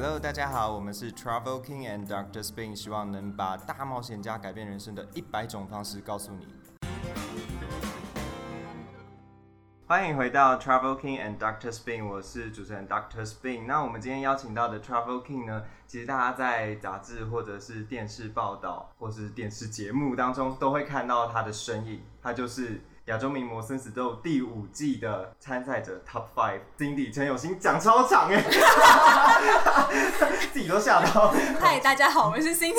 Hello，大家好，我们是 Travel King and Doctor Spin，希望能把大冒险家改变人生的一百种方式告诉你。欢迎回到 Travel King and Doctor Spin，我是主持人 Doctor Spin。那我们今天邀请到的 Travel King 呢，其实大家在杂志或者是电视报道或是电视节目当中都会看到他的身影，他就是亚洲名模生死斗第五季的参赛者 Top Five Cindy 陈有心，讲超长哎，自己都吓到。嗨，大家好，我是 Cindy，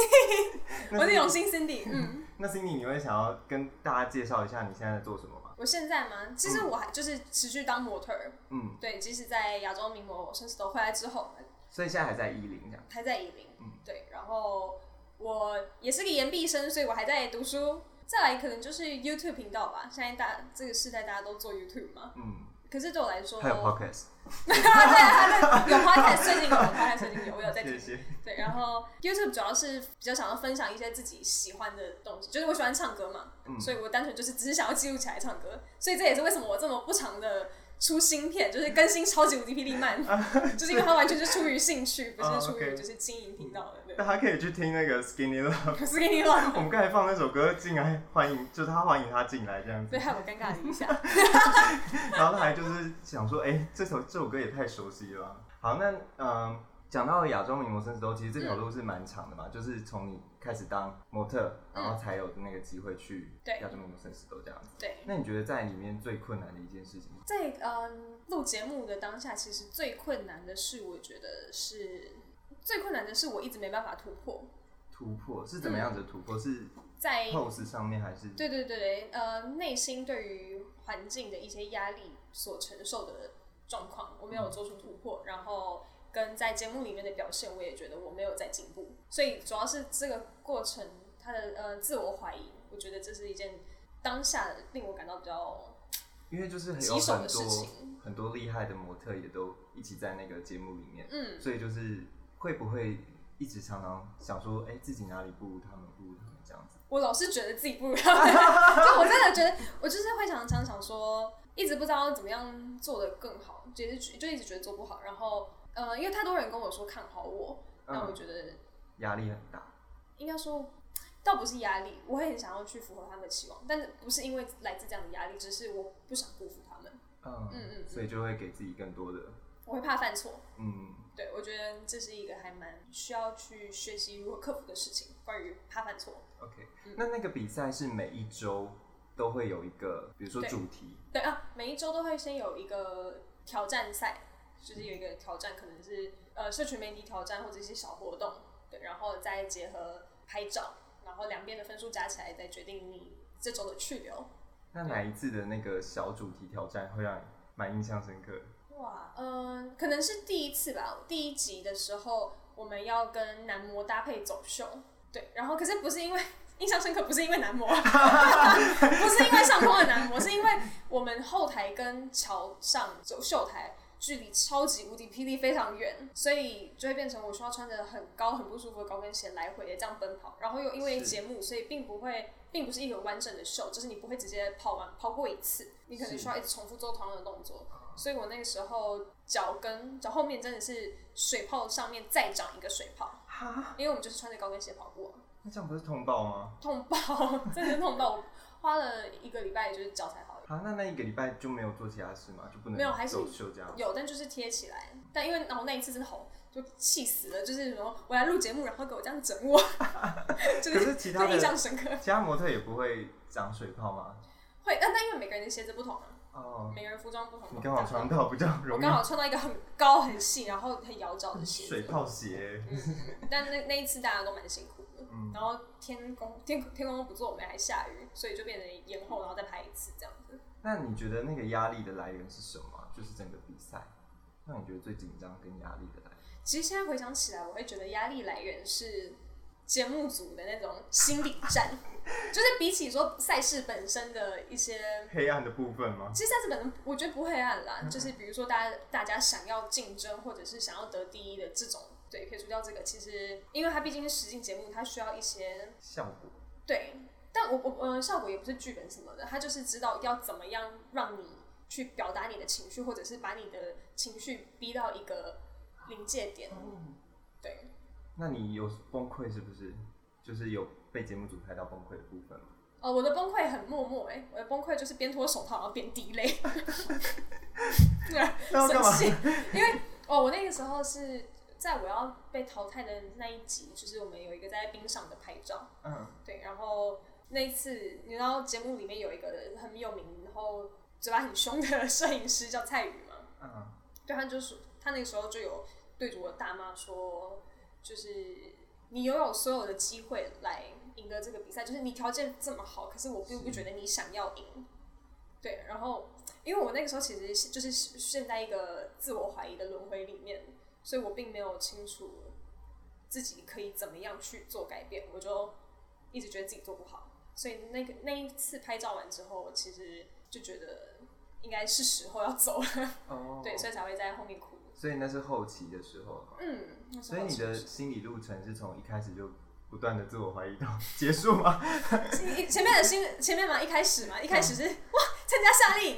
我是永新 Cindy。嗯，那 Cindy，你会想要跟大家介绍一下你现在在做什么吗？我现在吗？其实我还就是持续当模特儿。嗯，对，即使在亚洲名模生死斗回来之后，所以现在还在伊林这样。还在伊林。嗯，对。然后我也是个研毕生，所以我还在读书。再来可能就是 YouTube 频道吧。现在大这个时代大家都做 YouTube 嘛。嗯。可是对我来说，还有 Podcast。对啊，有 Podcast，最近有 Podcast，最近有，我有在听。谢谢。对，然后 YouTube 主要是比较想要分享一些自己喜欢的东西，就是我喜欢唱歌嘛，所以我单纯就是只是想要记录起来唱歌，所以这也是为什么我这么不长的。出新片就是更新超级无敌霹雳慢，就是因为他完全是出于兴趣，不是出于就是经营频道的。那他可以去听那个 Skinny Love，Skinny Love。我们刚才放那首歌进来欢迎，就是他欢迎他进来这样子。对，害我尴尬了一下。然后他还就是想说，哎，这首这首歌也太熟悉了。好，那嗯。讲到亚洲名模生死斗，其实这条路是蛮长的嘛，就是从你开始当模特，然后才有的那个机会去亚洲名模生死斗这样子。对。那你觉得在里面最困难的一件事情？在嗯录节目的当下，其实最困难的是，我觉得是最困难的是，我一直没办法突破。突破是怎么样的突破？是在 pose 上面还是？对对对对，呃，内心对于环境的一些压力所承受的状况，我没有做出突破，然后。跟在节目里面的表现，我也觉得我没有在进步，所以主要是这个过程，他的呃自我怀疑，我觉得这是一件当下令我感到比较，因为就是很有很多很多厉害的模特也都一起在那个节目里面，嗯，所以就是会不会一直常常想说，哎，自己哪里不如他们，不如他们这样子？我老是觉得自己不如他们，就我真的觉得，我就是会常常想说，一直不知道怎么样做的更好，就是就一直觉得做不好，然后。呃，因为太多人跟我说看好我，那我觉得压力很大。应该说，倒不是压力，我会很想要去符合他们的期望，但是不是因为来自这样的压力，只是我不想辜负他们。嗯嗯嗯，所以就会给自己更多的。我会怕犯错。嗯，对，我觉得这是一个还蛮需要去学习如何克服的事情，关于怕犯错。OK，那那个比赛是每一周都会有一个，比如说主题。对啊，每一周都会先有一个挑战赛。就是有一个挑战，可能是呃社群媒体挑战或者一些小活动，对，然后再结合拍照，然后两边的分数加起来，再决定你这周的去留。那哪一次的那个小主题挑战会让你蛮印象深刻？哇，嗯，可能是第一次吧。第一集的时候，我们要跟男模搭配走秀，对，然后可是不是因为印象深刻，不是因为男模，不是因为上空的男模，是因为我们后台跟桥上走秀台。距离超级无敌霹雳非常远，所以就会变成我需要穿着很高很不舒服的高跟鞋来回的这样奔跑，然后又因为节目，所以并不会，并不是一个完整的秀，就是你不会直接跑完跑过一次，你可能需要一直重复做同样的动作，所以我那个时候脚跟脚后面真的是水泡上面再长一个水泡，因为我们就是穿着高跟鞋跑过，那这样不是痛爆吗？痛爆，真的是痛爆，我花了一个礼拜就是脚才好。啊，那那一个礼拜就没有做其他事吗？就不能没有，还是休假？有，但就是贴起来。但因为然后那一次真的好，就气死了。就是说我来录节目，然后给我这样整我，就是其他印象深刻。其他模特也不会长水泡吗？会，但但因为每个人的鞋子不同啊。哦。每个人服装不同。你刚好穿到比较容易。我刚好穿到一个很高很细，然后很摇脚 的鞋。水泡鞋。但那那一次大家都蛮辛苦的。嗯。然后天公天天公不作美，还下雨，所以就变成延后，然后再拍一次。那你觉得那个压力的来源是什么？就是整个比赛，那你觉得最紧张跟压力的来源？其实现在回想起来，我会觉得压力来源是节目组的那种心理战，就是比起说赛事本身的一些 黑暗的部分吗？其实赛事本身我觉得不黑暗啦，就是比如说大家大家想要竞争或者是想要得第一的这种，对，可以除掉这个。其实因为它毕竟是实境节目，它需要一些效果，对。但我我呃效果也不是剧本什么的，他就是知道要怎么样让你去表达你的情绪，或者是把你的情绪逼到一个临界点。嗯对，那你有崩溃是不是？就是有被节目组拍到崩溃的部分吗？哦，我的崩溃很默默哎、我的崩溃就是边脱手套然后边滴泪，对，那要干嘛生气，因为哦，我那个时候是在我要被淘汰的那一集，就是我们有一个在冰上的拍照，嗯，对，然后那一次你知道节目里面有一个很有名，然后嘴巴很凶的 摄影师叫蔡宇嘛，嗯，对，他就是他那个时候就有对着我大妈说，就是你拥有所有的机会来赢得这个比赛，就是你条件这么好，可是我并不觉得你想要赢。对，然后因为我那个时候其实就是陷在一个自我怀疑的轮回里面，所以我并没有清楚自己可以怎么样去做改变，我就一直觉得自己做不好。所以那个那一次拍照完之后，我其实就觉得应该是时候要走了。哦，对，所以才会在后面哭。所以那是后期的时候。嗯，所以你的心理路程是从一开始就不断的自我怀疑到结束吗？前前面的新前面嘛，一开始嘛，一开始是哇参加夏令 营，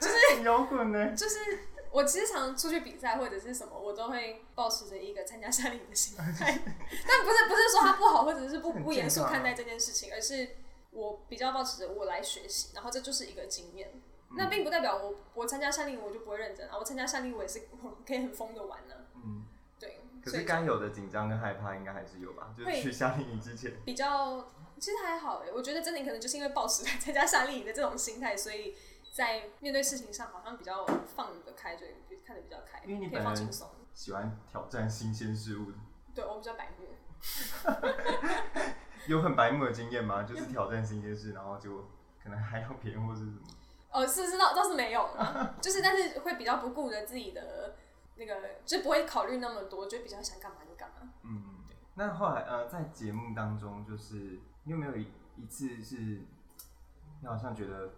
就是摇滚呢。就是我其实常出去比赛或者是什么，我都会保持着一个参加夏令营的心态，但不是不是说它不好，或者是不不严肃看待这件事情，而是我比较保持着我来学习，然后这就是一个经验。那并不代表我我参加夏令营我就不会认真啊，我参加夏令营我也是我可以很疯的玩呢、嗯，对，可是该有的紧张跟害怕应该还是有吧？就是去夏令营之前。比较其实还好哎，我觉得真的可能就是因为抱持来 参加夏令营的这种心态，所以在面对事情上好像比较放得开，就看得比较开，因为你可以放轻松。喜欢挑战新鲜事物，对我比较白目，有很白目的经验吗？就是挑战新鲜事，然后就可能还要别人或是什么？哦，是是倒倒是没有啦，就是但是会比较不顾着自己的那个，就不会考虑那么多，就比较想干嘛就干嘛。嗯，那后来呃，在节目当中，就是你有没有一一次是，你好像觉得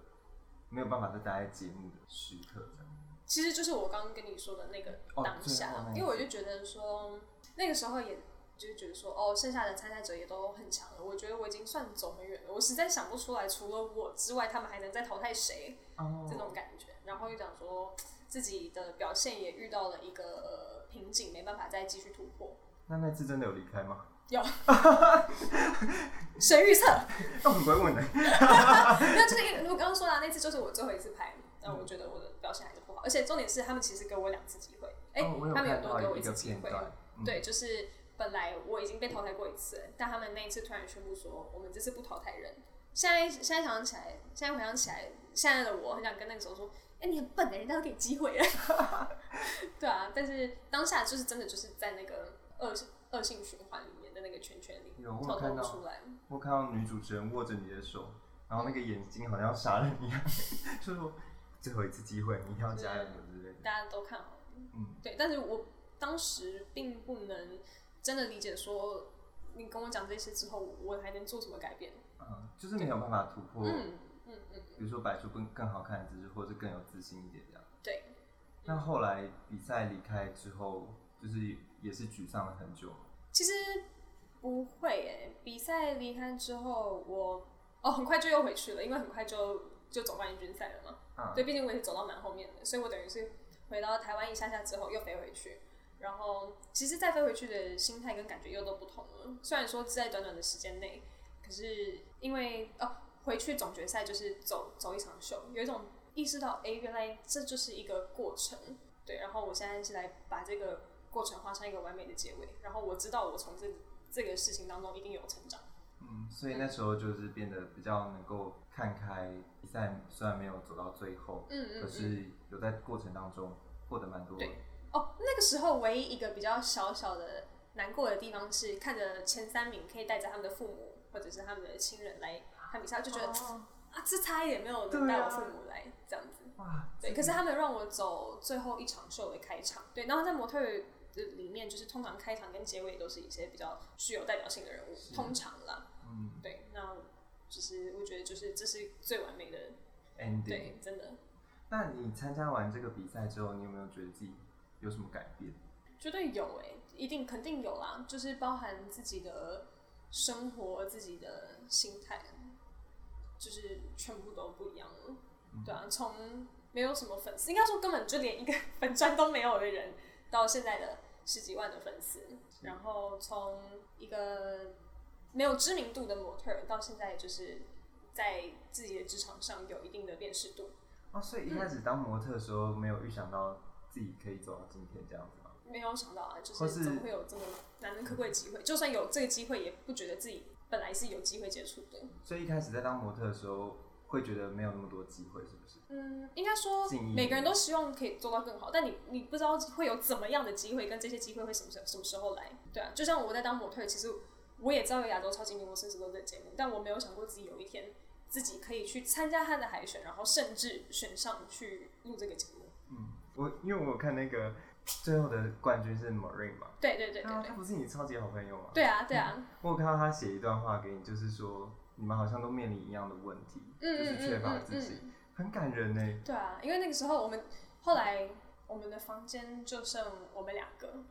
没有办法再待在节目的时刻这样？其实就是我刚刚跟你说的那个哦当下，因为我就觉得说那个时候也。就是觉得说，哦，剩下的参赛者也都很强了。我觉得我已经算走很远了，我实在想不出来，除了我之外，他们还能再淘汰谁？哦这种感觉。然后又讲说自己的表现也遇到了一个瓶颈，没办法再继续突破。那那次真的有离开吗？有，谁预测？那我很不会问的。没有，就是因为我刚刚说的、啊、那次就是我最后一次拍，然后我觉得我的表现还是不好，而且重点是他们其实给我两次机会，哎、哦他们有多给我一次机会，嗯对，就是本来我已经被淘汰过一次了，但他们那一次突然宣布说，我们这次不淘汰人。现在现在想起来，现在回想起来，现在的我很想跟那个时候说，哎、你很笨的，人家都给机会了。对啊，但是当下就是真的就是在那个恶性恶性循环里面个圈圈里有我有看到出来。我看到女主持人握着你的手，然后那个眼睛好像要杀人一样，就说最后一次机会，你一定要加油之类的。大家都看好，嗯，对，但是我当时并不能真的理解说，你跟我讲这些之后，我还能做什么改变？嗯，就是没有办法突破，嗯嗯嗯，比如说摆出更更好看的姿势，或者更有自信一点这样。对，那后来比赛离开之后，就是也是沮丧了很久。其实不会诶，比赛离开之后，我哦很快就又回去了，因为很快就就走冠军赛了嘛。嗯，对，毕竟我也是走到蛮后面的，所以我等于是回到台湾一下下之后又飞回去，然后其实再飞回去的心态跟感觉又都不同了。虽然说是在短短的时间内，可是因为哦回去总决赛就是走走一场秀，有一种意识到，哎、原来这就是一个过程。对，然后我现在是来把这个过程画上一个完美的结尾，然后我知道我从这这个事情当中一定有成长。嗯，所以那时候就是变得比较能够看开。比赛虽然没有走到最后，嗯嗯嗯。可是有在过程当中获得蛮多。对哦，那个时候唯一一个比较小小的难过的地方是，看着前三名可以带着他们的父母或者是他们的亲人来看比赛，就觉得、哦啊，这差一点没有能带我父母来、这样子。哇，对，可是他们让我走最后一场秀的开场，对，然后在模特儿的里面，就是通常开场跟结尾都是一些比较具有代表性的人物，通常啦，嗯对，那就是我觉得就是这是最完美的，，ending。对，真的那你参加完这个比赛之后，你有没有觉得自己有什么改变？绝对有诶、一定肯定有啦，就是包含自己的生活、自己的心态，就是全部都不一样了。对啊，从没有什么粉丝，应该说根本就连一个 粉砖都没有的人，到现在的十几万的粉丝，然后从一个没有知名度的模特儿，到现在就是在自己的职场上有一定的辨识度。哦，所以一开始当模特的时候，没有预想到自己可以走到今天这样子吗？没有想到啊，就是怎么会有这么难能可贵的机会？就算有这个机会，也不觉得自己本来是有机会接触的。所以一开始在当模特的时候，会觉得没有那么多机会，是不是？嗯，应该说每个人都希望可以做到更好，但你你不知道会有怎么样的机会，跟这些机会会什么时什么时候来？对啊，就像我在当模特，其实我也知道有亚洲超级名模生死斗的节目，但我没有想过自己有一天自己可以去参加他的海选，然后甚至选上去录这个节目。嗯我因为我有看那个最后的冠军是 Marine 嘛，对对对对对啊他，不是你超级好朋友吗？对啊对啊，我有看到他写一段话给你，就是说你们好像都面临一样的问题，就是缺乏自信，嗯，很感人呢。对啊，因为那个时候我们后来我们的房间就剩我们两个，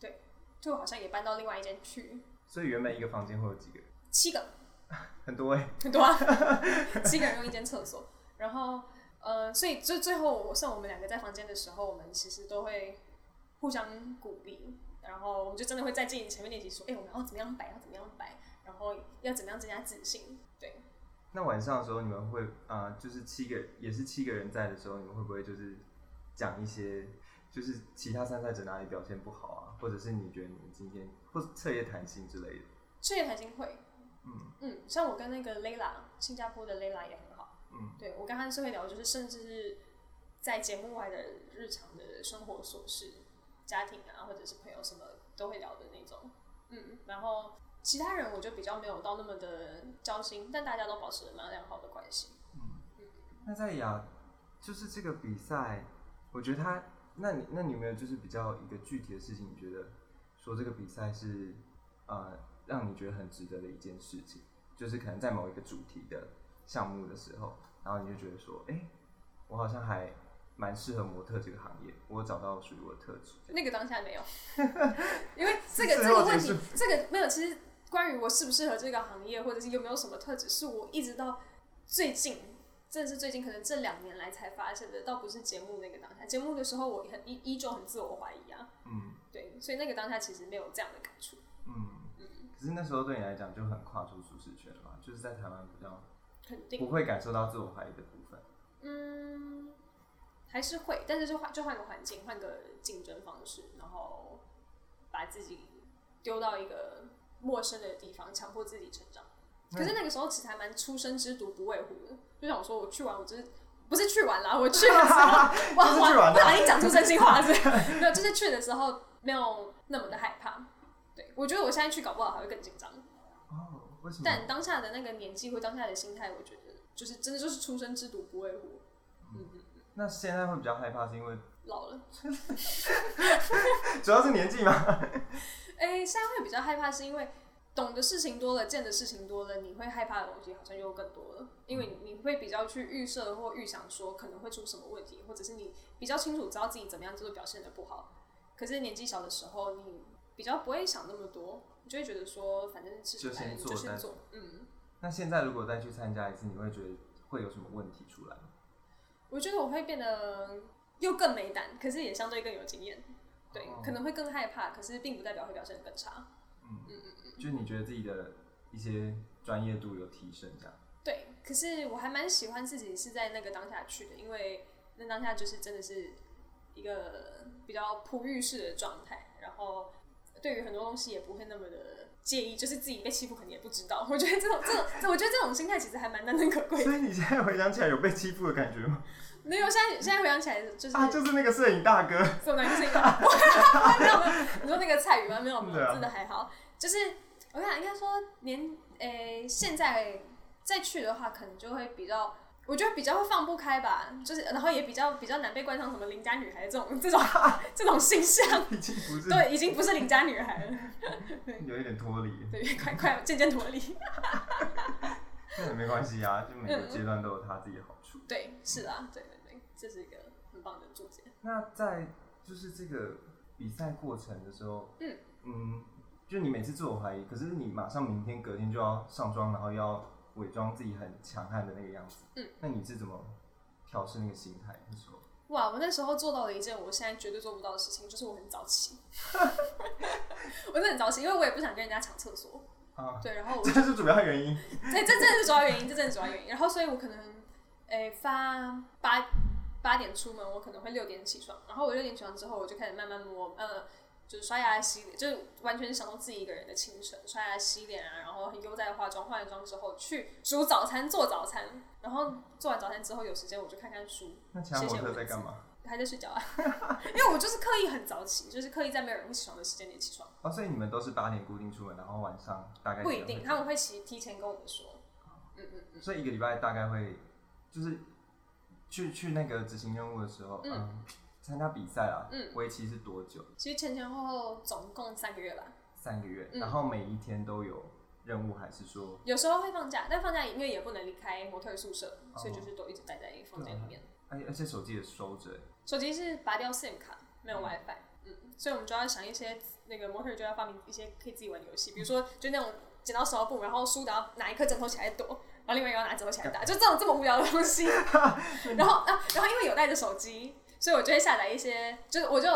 对，就好像也搬到另外一间去，所以原本一个房间会有几个人？七个。很多哎、很多啊，七个人用一间厕所，然后呃，所以就最后我剩我们两个在房间的时候，我们其实都会互相鼓励，然后我们就真的会在镜子前面练习说，哎、我们要怎么样摆，要怎么样摆，然后要怎么样增加自信，对，那晚上的时候，你们会啊、呃就是七个也是七个人在的时候，你们会不会就是讲一些，就是其他参赛者哪里表现不好啊，或者是你觉得你们今天或者彻夜谈心之类的？彻夜谈心会，嗯嗯，像我跟那个 Layla，新加坡的 Layla 也很好，嗯，对我跟他是会聊，就是甚至是在节目外的日常的生活琐事、家庭啊，或者是朋友什么都会聊的那种。嗯，然后其他人我就比较没有到那么的交心，但大家都保持了蛮良好的关系。嗯那在亚就是这个比赛，我觉得他，那你那你有没有就是比较一个具体的事情，你觉得说这个比赛是呃让你觉得很值得的一件事情，就是可能在某一个主题的项目的时候，然后你就觉得说，哎、我好像还蛮适合模特这个行业，我找到属于我的特质。那个当下没有，因为这个这个问题这个没有。其实关于我适不适合这个行业，或者是有没有什么特质，是我一直到最近，真的是最近可能这两年来才发现的，倒不是节目那个当下。节目的时候，我很依依旧很自我怀疑啊，嗯对，所以那个当下其实没有这样的感触。嗯。可是那时候对你来讲就很跨出舒适圈嘛，就是在台湾比较肯定不，会感受到自我怀疑的部分。嗯，还是会，但是就换就换个环境，换个竞争方式，然后把自己丢到一个陌生的地方，强迫自己成长。可是那个时候其实还蛮初生之犊不畏虎的，就想说我去玩，我就是不是去玩啦，我去的时候，哇玩不小心讲出真心话是，没有，就是去的时候没有那么的害怕。对，我觉得我现在去搞不好还会更紧张。哦，为什么？但当下的那个年纪或当下的心态，我觉得就是真的就是初生之犊不畏虎。嗯嗯，那现在会比较害怕，是因为老了。主要是年纪吗？哎、现在会比较害怕，是因为懂的事情多了，见的事情多了，你会害怕的东西好像又更多了。因为你会比较去预设或预想说可能会出什么问题，或者是你比较清楚知道自己怎么样就会表现的不好。可是年纪小的时候，你比较不会想那么多，你就会觉得说反正事情就先做，嗯。那现在如果再去参加一次，你会觉得会有什么问题出来吗？我觉得我会变得又更没胆，可是也相对更有经验。对，哦可能会更害怕，可是并不代表会表现得更差。嗯嗯嗯就是你觉得自己的一些专业度有提升，这样。对，可是我还蛮喜欢自己是在那个当下去的，因为那当下就是真的是一个比较璞玉式的状态，然后对于很多东西也不会那么的介意，就是自己被欺负肯定也不知道。我觉得这种这种，我觉得这种心态其实还蛮难能可贵的。所以你现在回想起来有被欺负的感觉吗？没有，现在现在回想起来就是啊，就是那个摄影大哥。什么东西？没 有没有，你说那个蔡宇吗？没有没有，真的还好。就是我想应该说年诶、现在再去的话，可能就会比较，我觉得比较会放不开吧。就是然后也比较比较难被冠上什么邻家女孩这种这种 这种形象。已经不是对，已经不是邻家女孩了，有一点脱离，对，快快渐渐脱离。那也没关系啊，就每个阶段都有他自己的好处。对，是啊，对，这是一个很棒的注解。那在就是这个比赛过程的时候，嗯嗯，就你每次自我怀疑，可是你马上明天隔天就要上妆，然后要伪装自己很强悍的那个样子，嗯，那你是怎么调试那个心态？那时候，哇，我那时候做到了一件我现在绝对做不到的事情，就是我很早起。我真的很早起，因为我也不想跟人家抢厕所。啊，对，然后我这是主要原因。对，这真的是主要原因，这真的是主要原因。然后，所以我可能，诶、发八八点出门，我可能会六点起床。然后我六点起床之后，我就开始慢慢摸，呃，就是刷牙洗脸，就是完全是享受自己一个人的清晨，刷牙洗脸啊，然后很悠哉的化妆，化完妆之后去煮早餐，做早餐。然后做完早餐之后，有时间我就看看书，那其他模特在干嘛？还在睡觉啊。因为我就是刻意很早起，就是刻意在没有人会起床的时间点起床。哦，所以你们都是八点固定出门，然后晚上大概不一定，他们会提提前跟我们说。嗯嗯嗯。所以一个礼拜大概会就是去去那个执行任务的时候，嗯嗯，参加比赛啊，嗯为期是多久？其实前前后后总共三个月吧。三个月，嗯然后每一天都有任务，还是说有时候会放假，但放假因为也不能离开模特宿舍，哦所以就是都一直待在房间里面。而且而且手机也收着，手机是拔掉 SIM 卡，没有 WiFi，嗯，所以我们就要想一些那个模特就要发明一些可以自己玩的游戏，比如说就那种剪刀石头布，然后输的要拿一颗枕头起来躲，然后另外一个要拿枕头起来打，就这种这么无聊的东西。然后啊，然后因为有带着手机，所以我就会下载一些，就是我就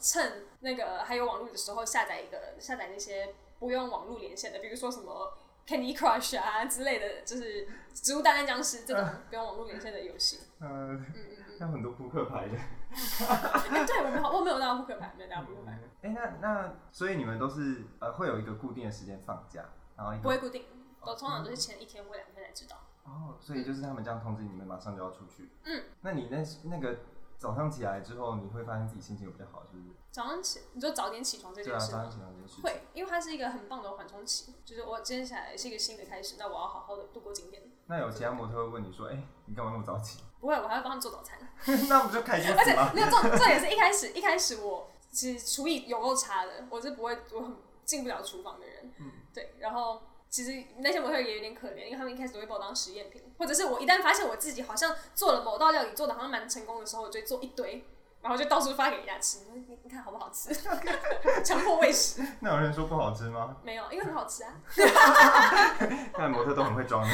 趁那个还有网络的时候下载一个下载那些不用网络连线的，比如说什么 Candy Crush 啊之类的，就是植物大战僵尸这种不用网络连线的游戏。呃，嗯嗯嗯。还有很多扑克牌的。哎、对我没有，我没有带到扑克牌，没有带到扑克牌，哎、那那所以你们都是呃会有一个固定的时间放假，然后不会固定，我通常都是前一天或两天才知道。哦，所以就是他们这样通知你们，马上就要出去。嗯，那你那那个早上起来之后，你会发现自己心情有比较好，是不是？早上起，你就早点起床这对啊，件事吗？早上起来这件事情。会，因为它是一个很棒的缓冲期，就是我今天起来是一个新的开始，那我要好好的度过今天。那有其他模特会问你说，哎、你干嘛那么早起？不会，我还要帮他们做早餐，那不就开心而且死吗？没有重重点是一开始一开始我其实厨艺有够差的，我是不会我很进不了厨房的人，嗯对，然后。其实那些模特也有点可怜，因为他们一开始都会把我当实验品，或者是我一旦发现我自己好像做了某道料理做的好像蛮成功的时候，我就会做一堆，然后就到处发给人家吃。你 你看好不好吃？强迫喂食。那有人说不好吃吗？没有，因为很好吃啊。看模特都很会装。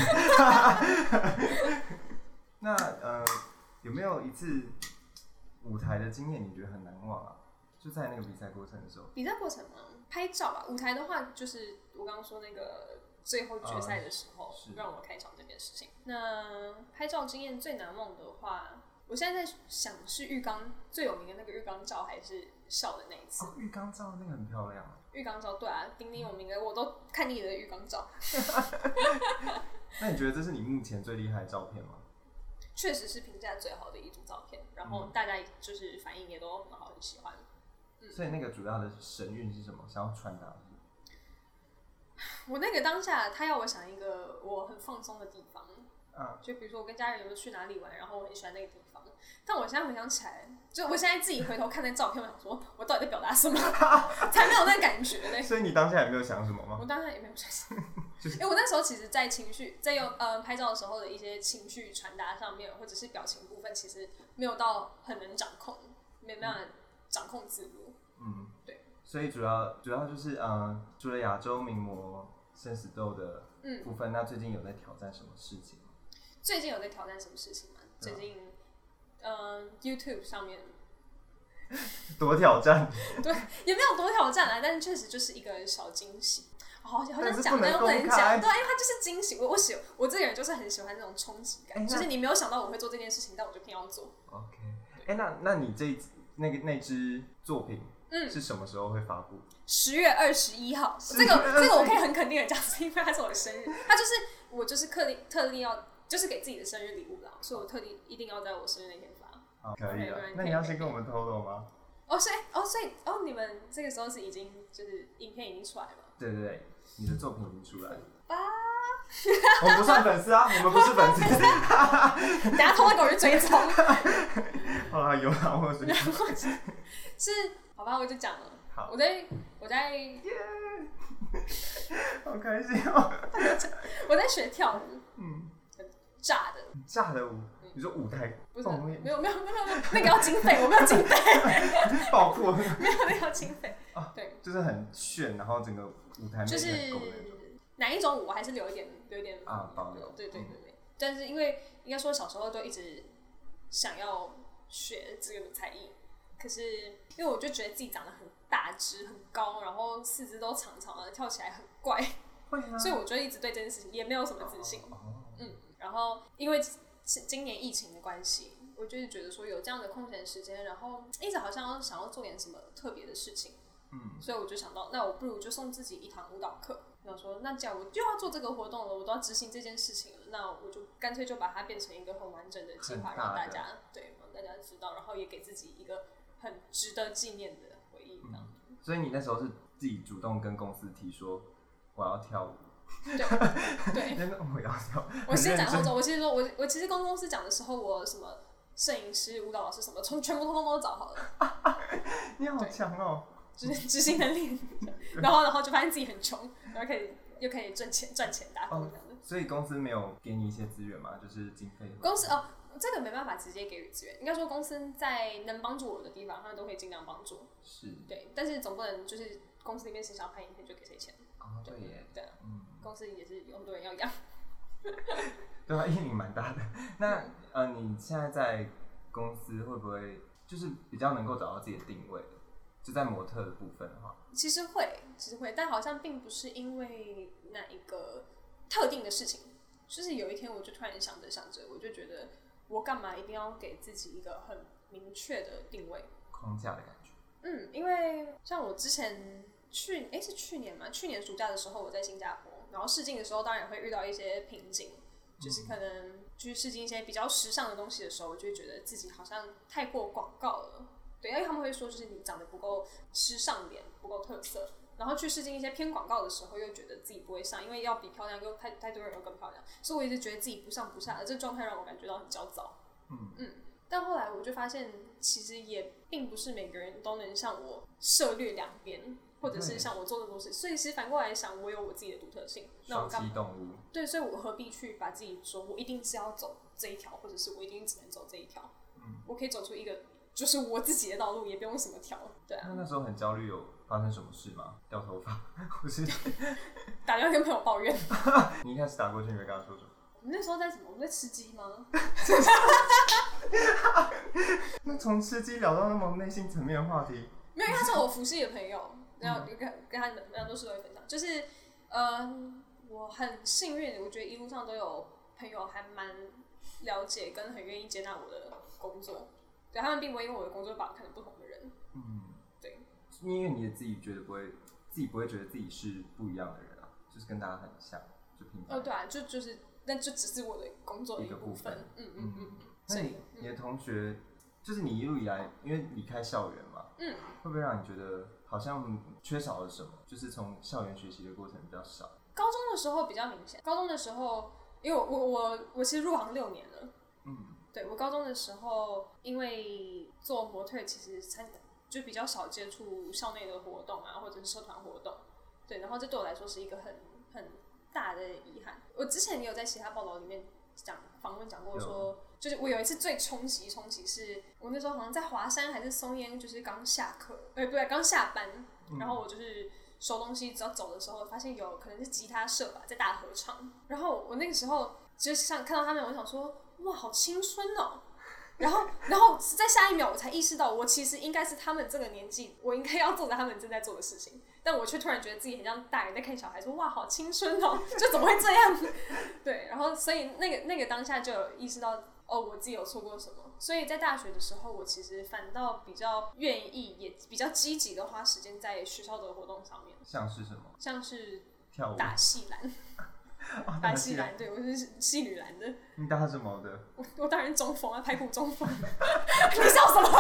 那呃，有没有一次舞台的经验你觉得很难忘啊？就在那个比赛过程的时候。比赛过程吗，拍照吧。舞台的话，就是我刚刚说那个最后决赛的时候，是让我开场这件事情。那拍照经验最难忘的话，我现在在想是浴缸最有名的那个浴缸照，还是笑的那一次。哦，浴缸照那个很漂亮啊。浴缸照，对啊，鼎鼎有名的，我都看你的浴缸照 那你觉得这是你目前最厉害的照片吗？确实是评价最好的一组照片，然后大家就是反应也都很好，很喜欢。所以那个主要的神韵是什么？想要传达我那个当下，他要我想一个我很放松的地方，嗯，就比如说我跟家人有时候去哪里玩，然后我很喜欢那个地方。但我现在回想起来，就我现在自己回头看那照片，我想说，我到底在表达什么？才没有那感觉呢。所以你当下有没有想什么吗？我当下也没有想什么，因为我那时候其实，在情绪在用呃拍照的时候的一些情绪传达上面，或者是表情部分，其实没有到很能掌控，没办法掌控自如。嗯，对。所以主要主要就是呃，除了亚洲名模生死斗的嗯部分，那最近有在挑战什么事情吗？最近有在挑战什么事情吗？啊最近，嗯、y o u t u b e 上面 多挑战，对也没有多挑战啊，但是确实就是一个小惊喜。好，好但像讲，但又不能讲，对啊，因为它就是惊喜。我我喜我这个人就是很喜欢那种冲击感，就是你没有想到我会做这件事情，但我就偏要做。OK，哎、那那你这那个那支作品嗯，是什么时候会发布？十月二十一号，10这个这个我可以很肯定的讲，是因为它是我的生日，它就是我就是特地特地要就是给自己的生日礼物啦，所以我特地一定要在我生日那天发。好，可以。那你要先跟我们透露吗？哦，所以哦，所以哦，你们这个时候是已经就是影片已经出来了吗？对对对，你的作品已经出来了。吧，我们不算粉丝啊，我们不是粉丝。等下偷偷给我去追踪。啊，有啊，我是。是，好吧，我就讲了。好我在我在好开心哦。我在学跳舞，嗯，很炸的，炸的舞，你说舞台不是没有没有没有没有，那个要经费，我没有经费，爆破，没有那个要经费。啊对，就是很炫，然后整个舞台就是。哪一种舞我还是留一点留一点啊保留对对对对。但是因为应该说小时候都一直想要学这个才艺。可是因为我就觉得自己长得很大只、很高，然后四肢都长长的，跳起来很怪，会啊所以我就一直对这件事情也没有什么自信。哦嗯，然后因为是今年疫情的关系，我就是觉得说有这样的空闲时间，然后一直好像想要做点什么特别的事情，嗯，所以我就想到，那我不如就送自己一堂舞蹈课。然后说，那这样我就要做这个活动了，我都要执行这件事情了，那我就干脆就把它变成一个很完整的计划，让大家对让大家知道，然后也给自己一个很值得纪念的回忆。这样，所以你那时候是自己主动跟公司提说我要跳舞，对，真的我要跳，我先讲后头，我其实说我我其实跟公司讲的时候，我什么摄影师、舞蹈老师什么，从全部通通都找好了。你好强哦，就是执行能力，然后然后就发现自己很穷，然后可以又可以赚钱赚钱打工这样的。所以公司没有给你一些资源吗，就是经费。公司哦，这个没办法直接给予资源，应该说公司在能帮助我的地方，他们都会尽量帮助。是，对，但是总不能就是公司里面谁想要拍影片就给谁钱。哦对耶，对啊，嗯，公司也是有很多人要养。对啊，阴影蛮大的。那呃，你现在在公司会不会就是比较能够找到自己的定位？就在模特的部分的话，其实会，其实会，但好像并不是因为那一个特定的事情。就是有一天，我就突然想着想着，我就觉得我干嘛一定要给自己一个很明确的定位？框架的感觉。嗯，因为像我之前去，诶，是去年嘛？去年暑假的时候我在新加坡，然后试镜的时候当然会遇到一些瓶颈，就是可能去试镜一些比较时尚的东西的时候，我就会觉得自己好像太过广告了。对，因为他们会说就是你长得不够时尚脸，不够特色。然后去试镜一些偏广告的时候，又觉得自己不会上，因为要比漂亮又太太多人又更漂亮，所以我一直觉得自己不上不下的，这状态让我感觉到很焦躁。嗯嗯，但后来我就发现，其实也并不是每个人都能像我涉略两边，或者是像我做的东西。所以其实反过来想，我有我自己的独特性，那我双干动物，对，所以我何必去把自己说我一定是要走这一条，或者是我一定只能走这一条？嗯我可以走出一个就是我自己的道路，也不用什么条。对啊，那那时候很焦虑，有发生什么事吗？掉头发，或是 打电话跟朋友抱怨。你一开始打过去，你会跟他说什么？我们那时候在什么？我们在吃鸡吗？那从吃鸡聊到那么内心层面的话题，没有，因为他是我服饰的朋友，然后跟跟他们蛮多事都会分享。就是，呃，我很幸运，我觉得一路上都有朋友还蛮了解跟很愿意接纳我的工作，对他们并不会因为我的工作把我看成不同因为你也自己觉得不会，自己不会觉得自己是不一样的人啊，就是跟大家很像，就平凡。哦，对啊，就就是，那就只是我的工作的一个部部分嗯嗯嗯。那你你的同学，就是你一路以来，因为离开校园嘛，嗯，会不会让你觉得好像缺少了什么？就是从校园学习的过程比较少。高中的时候比较明显，高中的时候，因为我我我我其实入行六年了。嗯，对我高中的时候，因为做模特，其实参就比较少接触校内的活动啊，或者是社团活动。对，然后这对我来说是一个很很大的遗憾。我之前也有在其他报道里面讲访问讲过说，就是我有一次最冲击冲击是，我那时候好像在华山还是松烟，就是刚下课，哎，不对，刚下班，然后我就是。收东西，只要走的时候，发现有可能是吉他社吧，在大合唱。然后我那个时候就是像看到他们，我想说，哇，好青春哦！然后，然后在下一秒，我才意识到，我其实应该是他们这个年纪，我应该要做着他们正在做的事情，但我却突然觉得自己很像大人在看小孩，说哇，好青春哦，就怎么会这样？对，然后所以那个那个当下就有意识到，哦，我自己有错过什么。所以在大学的时候，我其实反倒比较愿意，也比较积极的花时间在学校的活动上面，像是什么？像是跳舞？打戏篮，哦打戏篮，对我是戏女篮的。你打什么的？我我当然中锋啊，排骨中锋。你笑什么？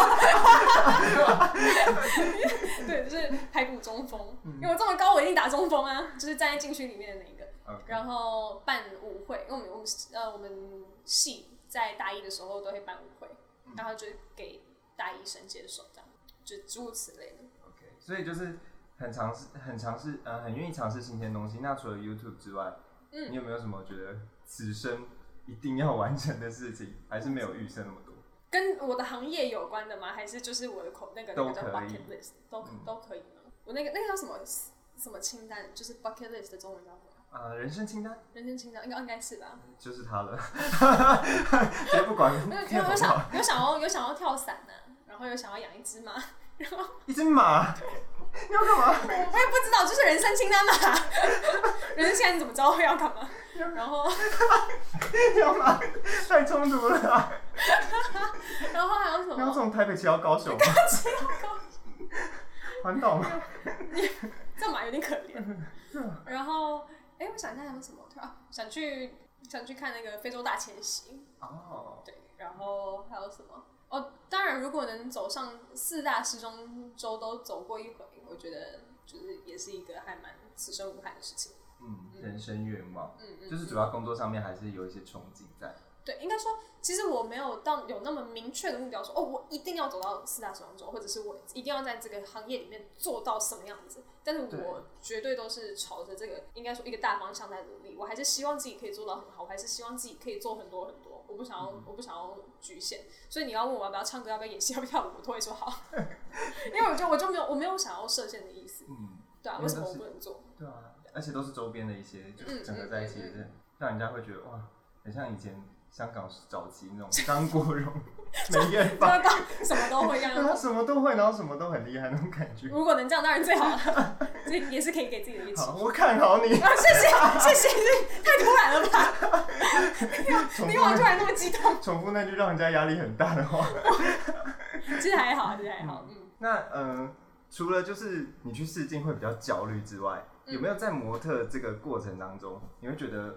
对，就是排骨中锋。因为我这么高，我一定打中锋啊，就是站在禁区里面的那个。然后办舞会，因为我们我们呃我们系在大一的时候都会办舞会，然后就给大一生接手，这样就诸如此类的。OK，所以就是很尝试，很尝试，呃，很愿意尝试新鲜东西。那除了 YouTube 之外，嗯你有没有什么觉得此生一定要完成的事情？还是没有预设那么多？跟我的行业有关的吗？还是就是我的口那个那个叫 bucket list 都、嗯都可以吗？我那个那个叫什么什么清单？就是 bucket list 的中文叫什么？呃，人生清单人生清单应该应该是吧？就是他了，不管没有，跳有有想有想要有想要跳伞呢、然后有想要养一只马，然后一只马，你要干嘛？我也不知道，就是人生清单嘛。人生清单你怎么知道会要干嘛？然后 要马太冲突了啊、然后还有什么要么？从台北骑到高雄吗？环岛吗？这马有点可怜。然后，哎、我想一下还有什么？啊，想去想去看那个非洲大迁徙。哦，对，然后还有什么？哦，当然，如果能走上四大时装周都走过一回，我觉得就是也是一个还蛮此生无憾的事情。嗯，人生愿望，嗯嗯，就是主要工作上面还是有一些憧憬在。对，应该说，其实我没有到有那么明确的目标说，哦，我一定要走到四大时装周，或者是我一定要在这个行业里面做到什么样子。但是我绝对都是朝着这个应该说一个大方向在努力。我还是希望自己可以做到很好，我还是希望自己可以做很多很多。我不想要，我不想要局限。所以你要问我要不要唱歌，要不要演戏，要不要跳舞，我都会说好，因为我就我就没有我没有想要设限的意思。嗯，对啊，为为什么我不能做？对啊，而且都是周边的一些，就整合在一起让人家会觉得哇，很像以前香港早期那种张国荣、梅艳芳，做到什么都会一样。他什么都会，然后什么都很厉害那种感觉。如果能这样，当然最好了。这也是可以给自己的一个期好，我看好你。啊，谢谢谢谢，这太突然了吧？重你干嘛突然那么激动？重复那句让人家压力很大的话。其实还好，其实还好，嗯。那嗯，除了就是你去试镜会比较焦虑之外，嗯有没有在模特这个过程当中，你会觉得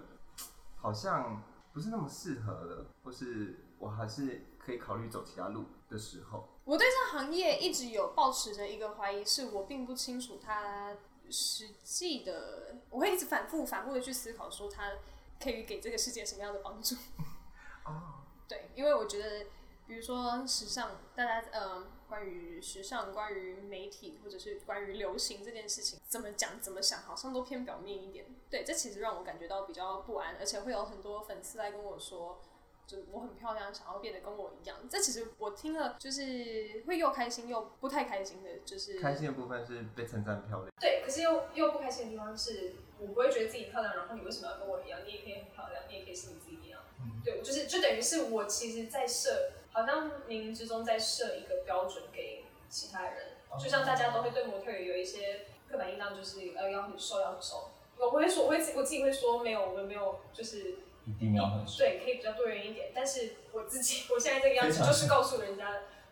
好像不是那么适合了，或是我还是可以考虑走其他路的时候？我对这行业一直有抱持着一个怀疑，是我并不清楚它实际的，我会一直反复反复的去思考，说它可以给这个世界什么样的帮助。哦，对，因为我觉得，比如说时尚，大家呃，关于时尚、关于媒体或者是关于流行这件事情，怎么讲、怎么想，好像都偏表面一点。对，这其实让我感觉到比较不安，而且会有很多粉丝来跟我说。就我很漂亮，想要变得跟我一样。这其实我听了，就是会又开心又不太开心的，就是开心的部分是被称赞漂亮，对，可是又又不开心的地方是，我不会觉得自己漂亮，然后你为什么要跟我一样？你也可以很漂亮，你也可以是你自己一样。对，就是就等于是我其实在设，好像冥冥之中在设一个标准给其他人，就像大家都会对模特有一些刻板印象，就是呃要很瘦，要很瘦。我不会说，我会自我自己会说没有，我们没有，就是一定要很熟。对，可以比较多元一点。但是我自己，我现在这个样子就是告诉人家，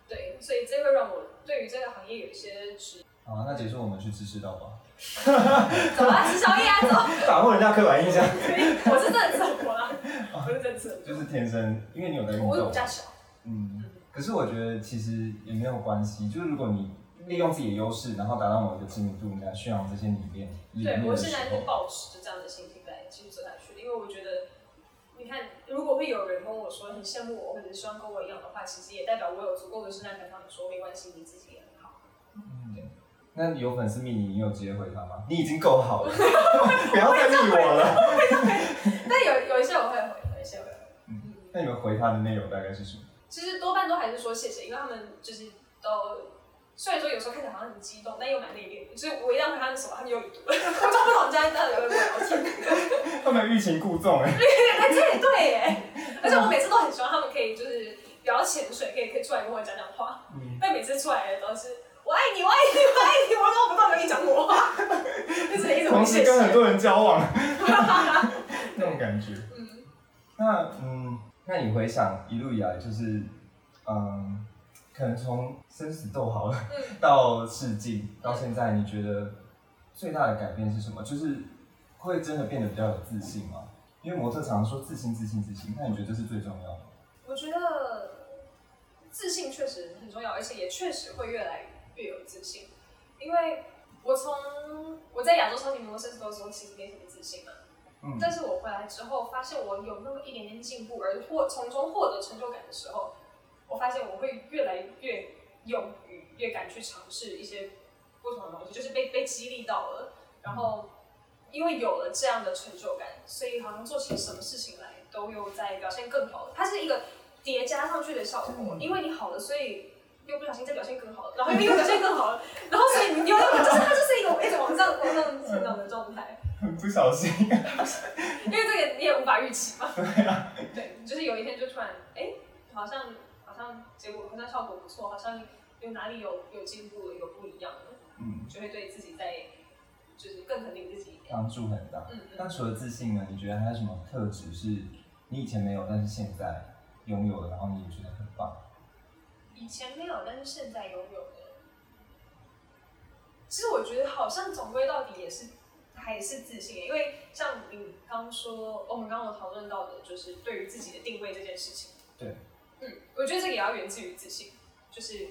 对，所以这会让我对于这个行业有一些质疑。好，那结束我们去吃吃到吧，走啊，吃宵夜啊，走！打破人家刻板印象，我是真的吃很多啦，我是真的吃。就是天生，因为你有在运我动比较小，嗯，可是我觉得其实也没有关系，就是如果你利用自己的优势，然后达到某一个知名度，你来宣扬这些理念，对我现在是保持着这样的心情在继续走下去，因为我觉得，如果会有人跟我说很羡慕我，或者是希望跟我一样的话，其实也代表我有足够的胜任跟他们说没关系，你自己也很好。嗯，那有粉丝密你，你有直接回他吗？你已经够好了，不要再密我了。但有有一些我会回，有一些我会回。嗯那你们回他的内容大概是什么？其实多半都还是说谢谢，因为他们就是都。虽然说有时候看起来好像很激动，但又蛮内敛的。所以我一旦回他们什么，他们又已读了，我就不懂人家到底有没有聊天。他们欲擒故纵哎，哎，这也对耶！而且我每次都很希望他们可以就是比较潜水，可以可以出来跟我讲讲话。嗯但每次出来的都是我爱你，我爱你，我爱你，我都不知道跟你讲我话，就是一种同时。跟很多人交往那种感觉。嗯，那嗯，那你回想一路以来，就是嗯，可能从生死斗好了，嗯 到试镜到现在，你觉得最大的改变是什么？就是会真的变得比较有自信吗？因为模特常常说自信、自信、自信，那你觉得这是最重要的？我觉得自信确实很重要，而且也确实会越来越有自信。因为我从我在亚洲超级模特的时候，其实没什么自信嘛。嗯，但是我回来之后，发现我有那么一点点进步，而获从中获得成就感的时候，我发现我会越来越勇于、越敢去尝试一些不同的东西，就是被被激励到了。然后因为有了这样的成就感，所以好像做起什么事情来都有在表现更好。它是一个叠加上去的效果，嗯因为你好了，所以。又不小心再表现更好了，然后 又表现更好了，然后所以你又就是它就是一个一直往上往上 成长的状态。很不小心。因为这个你也无法预期嘛。对啊，对，就是有一天就突然，哎、好像好像结果好像效果不错，好像有哪里有有进步了，有不一样了，嗯，就会对自己在就是更肯定自己一点。帮助很大。嗯嗯。那除了自信呢？你觉得还有什么特质是你以前没有，但是现在拥有的，然后你也觉得很棒？以前没有，但是现在拥有的。其实我觉得好像总归到底也是还是自信，因为像你刚说，我们刚刚有讨论到的，就是对于自己的定位这件事情。对。嗯，我觉得这个也要源自于自信，就是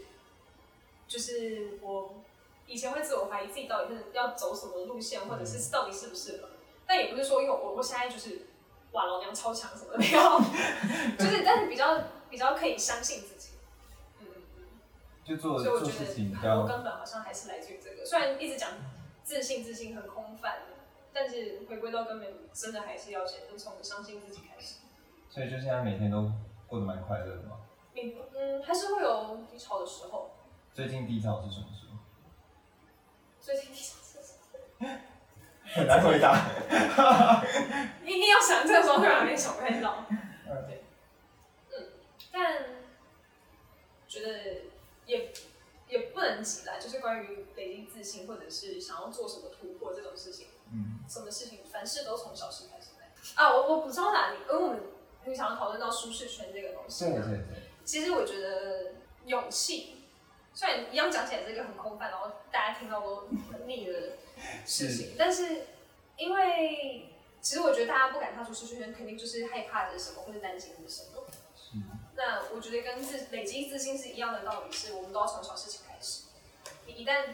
就是我以前会自我怀疑自己到底是要走什么路线，或者是到底适不适合，但也不是说因为我我现在就是哇老娘超强什么的没有，就是但是比较比较可以相信自己。嗯嗯嗯。就做所以我做事觉得很情比较多根本好像还是来自于这个。虽然一直讲自信，自信很空泛，但是回归到根本，真的还是要先从相信自己开始。所以就现在每天都过得蛮快乐的嘛。你嗯，还是会有低潮的时候。最近低潮是什么时候？最近低潮是什么 很难回答。一定要想这个时候，突然没想不太到。嗯对，嗯，但觉得也也不能急啦，就是关于累积自信，或者是想要做什么突破这种事情，嗯，什么事情凡事都从小事开始来。啊，我我补充哪里？因为我们你想要讨论到舒适圈这个东西嘛，对对对，其实我觉得勇气，虽然一样讲起来这个很空泛，然后大家听到都很腻的事情，但是因为其实我觉得大家不敢踏出舒适圈，肯定就是害怕着什么，或者担心的是什么。是。那我觉得跟自累积自信是一样的道理，是我们都要从小事情开始。你一旦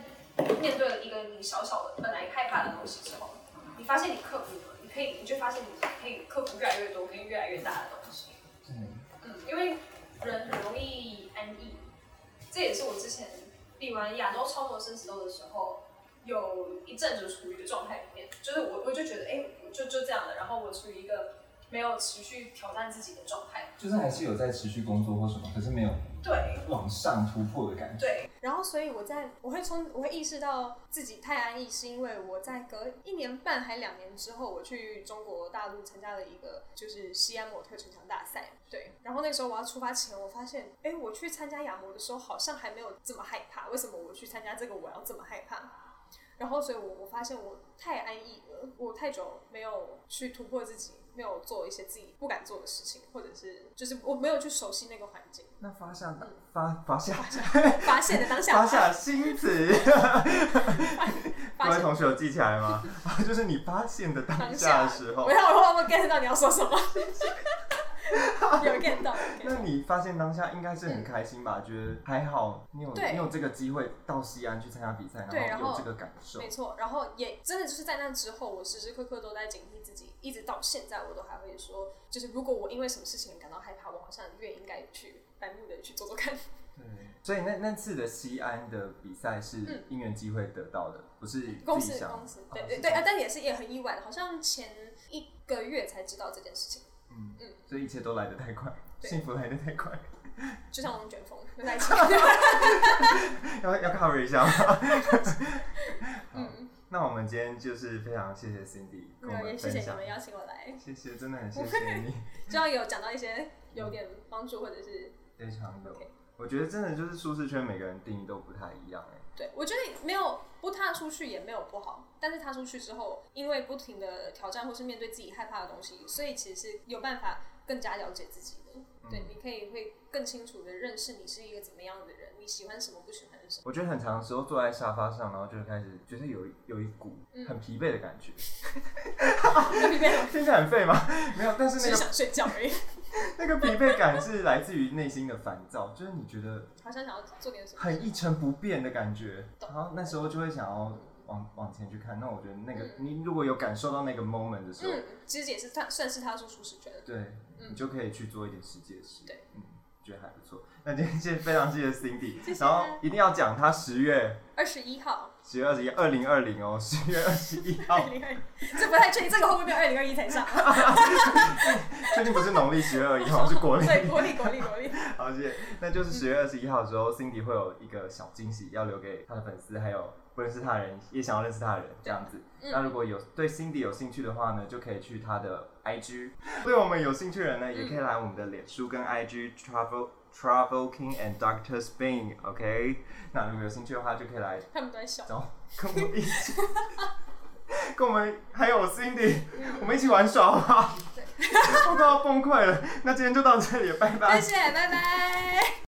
面对了一个你小小的本来害怕的东西之后，你发现你克服了，你可以，你就发现你可以克服越来越多跟越来越大的东西。嗯，嗯，因为人很容易安逸，这也是我之前比完亚洲超模生死斗的时候，有一阵子处于的状态里面，就是我我就觉得，哎、我就就这样了，然后我处于一个没有持续挑战自己的状态。就是还是有在持续工作或什么，可是没有对往上突破的感觉。对，然后所以我在我会从我会意识到自己太安逸，是因为我在隔一年半还两年之后，我去中国大陆参加了一个就是西安模特城墙大赛。对，然后那时候我要出发前，我发现，哎，我去参加亚模的时候好像还没有这么害怕，为什么我去参加这个我要这么害怕？然后，所以我我发现我太安逸了，我太久没有去突破自己，没有做一些自己不敢做的事情，或者是就是我没有去熟悉那个环境。那发下发发下发现的当下，发下新词，各位发现同学有记起来吗？就是你发现的当下的时候我，要我有 get 到你要说什么？有 get 到。那你发现当下应该是很开心吧？觉得还好，你有你有这个机会到西安去参加比赛，对然后有这个感受没。错，然后也真的就是在那之后，我时时刻刻都在警惕自己，一直到现在我都还会说，就是如果我因为什么事情感到害怕，我好像越应该去白目的去做做看。对，所以那那次的西安的比赛是嗯因缘机会得到的，不是公司对对对，啊但也是也很意外的，好像前一个月才知道这件事情，嗯嗯所以一切都来得太快，幸福来得太快，就像我们卷风就在一起。要要 cover 一下吗？嗯，那我们今天就是非常谢谢 Cindy 跟我，也们谢谢你们，邀请我来，谢谢，真的很谢谢你，希望有讲到一些有点帮助，或者是非常有。我觉得真的就是舒适圈，每个人定义都不太一样哎。对，我觉得没有不踏出去也没有不好，但是踏出去之后，因为不停的挑战或是面对自己害怕的东西，所以其实是有办法更加了解自己的。对，你可以会更清楚的认识你是一个怎么样的人，你喜欢什么，不喜欢什么。我觉得很长的时候坐在沙发上，然后就开始觉得有有一股嗯很疲惫的感觉，有疲惫吗？听起来很废吗？没有，但是那个只是想睡觉而已，那个疲惫感是来自于内心的烦躁，就是你觉得好像想要做点什么。很一成不变的感觉，然后那时候就会想要往往前去看。那我觉得那个、嗯你如果有感受到那个 moment 的时候，嗯，其实也是算算是踏出舒适圈。对，嗯你就可以去做一点实际的事。对，嗯，觉得还不错。那今天谢非常谢谢 Cindy，然后一定要讲他十月二十一号，十月二十一，二零二零哦，十月二十一号二，零二，这不太确定，这个会不会变二零二一才上？确定不是农历十月二十一号，是国历。对，国历国历国历。好，谢谢。那就是十月二十一号的时候，Cindy 会有一个小惊喜要留给他的粉丝，还有不认识他的人，也想要认识他的人，这样子。嗯那如果有对 Cindy 有兴趣的话呢，就可以去他的 IG。对我们有兴趣的人呢，也可以来我们的脸书跟 IG Travel Travel King and Doctor Spin。OK，那你们有兴趣的话，就可以来他们都在笑。找跟我们一起，跟我们还有 Cindy，我们一起玩耍好不好？我快要崩溃了。那今天就到这里，拜拜谢。谢，拜拜。